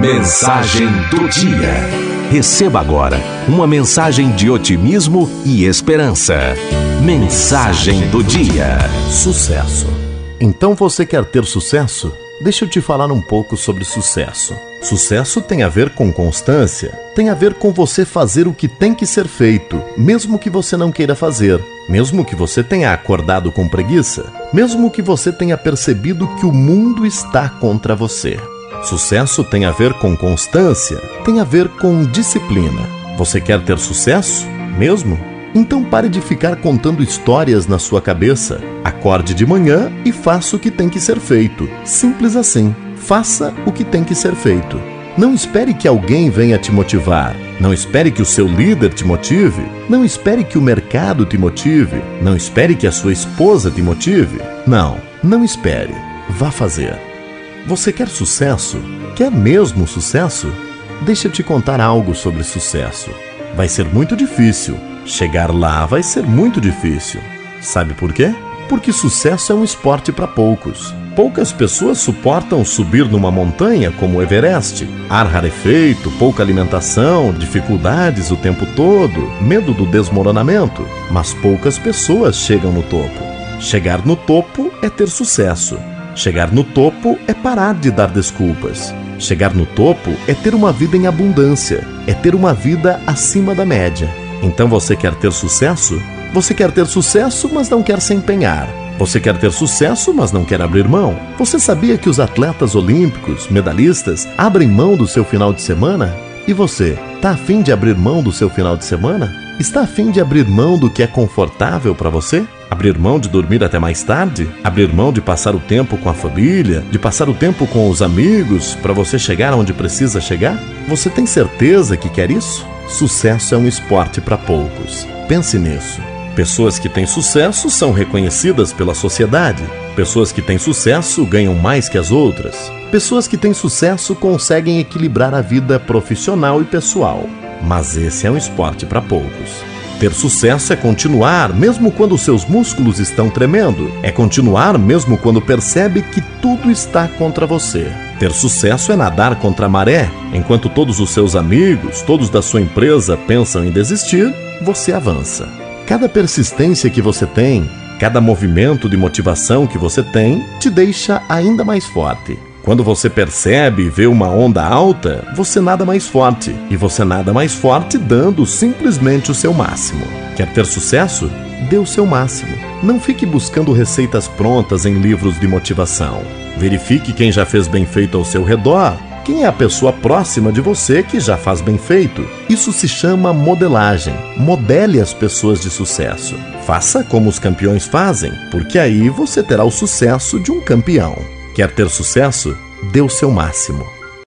Mensagem do dia. Receba agora uma mensagem de otimismo e esperança. Mensagem do dia. Sucesso. Então você quer ter sucesso? Deixa eu te falar um pouco sobre sucesso. Sucesso tem a ver com constância, tem a ver com você fazer o que tem que ser feito, mesmo que você não queira fazer, mesmo que você tenha acordado com preguiça, mesmo que você tenha percebido que o mundo está contra você. Sucesso tem a ver com constância, tem a ver com disciplina. Você quer ter sucesso? Mesmo? Então pare de ficar contando histórias na sua cabeça. Acorde de manhã e faça o que tem que ser feito. Simples assim. Faça o que tem que ser feito. Não espere que alguém venha te motivar. Não espere que o seu líder te motive. Não espere que o mercado te motive. Não espere que a sua esposa te motive. Não, não espere. Vá fazer. Você quer sucesso? Quer mesmo sucesso? Deixa eu te contar algo sobre sucesso. Vai ser muito difícil. Chegar lá vai ser muito difícil. Sabe por quê? Porque sucesso é um esporte para poucos. Poucas pessoas suportam subir numa montanha como o Everest. Ar rarefeito, pouca alimentação, dificuldades o tempo todo, medo do desmoronamento. Mas poucas pessoas chegam no topo. Chegar no topo é ter sucesso. Chegar no topo é parar de dar desculpas. Chegar no topo é ter uma vida em abundância, é ter uma vida acima da média. Então você quer ter sucesso? Você quer ter sucesso, mas não quer se empenhar. Você quer ter sucesso, mas não quer abrir mão. Você sabia que os atletas olímpicos, medalhistas, abrem mão do seu final de semana? E você, tá afim de abrir mão do seu final de semana? Está afim de abrir mão do que é confortável para você? Abrir mão de dormir até mais tarde? Abrir mão de passar o tempo com a família? De passar o tempo com os amigos para você chegar onde precisa chegar? Você tem certeza que quer isso? Sucesso é um esporte para poucos. Pense nisso. Pessoas que têm sucesso são reconhecidas pela sociedade. Pessoas que têm sucesso ganham mais que as outras. Pessoas que têm sucesso conseguem equilibrar a vida profissional e pessoal. Mas esse é um esporte para poucos. Ter sucesso é continuar mesmo quando seus músculos estão tremendo. É continuar mesmo quando percebe que tudo está contra você. Ter sucesso é nadar contra a maré. Enquanto todos os seus amigos, todos da sua empresa pensam em desistir, você avança. Cada persistência que você tem, cada movimento de motivação que você tem, te deixa ainda mais forte. Quando você percebe e vê uma onda alta, você nada mais forte. E você nada mais forte dando simplesmente o seu máximo. Quer ter sucesso? Dê o seu máximo. Não fique buscando receitas prontas em livros de motivação. Verifique quem já fez bem feito ao seu redor. Quem é a pessoa próxima de você que já faz bem feito? Isso se chama modelagem. Modele as pessoas de sucesso. Faça como os campeões fazem, porque aí você terá o sucesso de um campeão. Quer ter sucesso? Dê o seu máximo.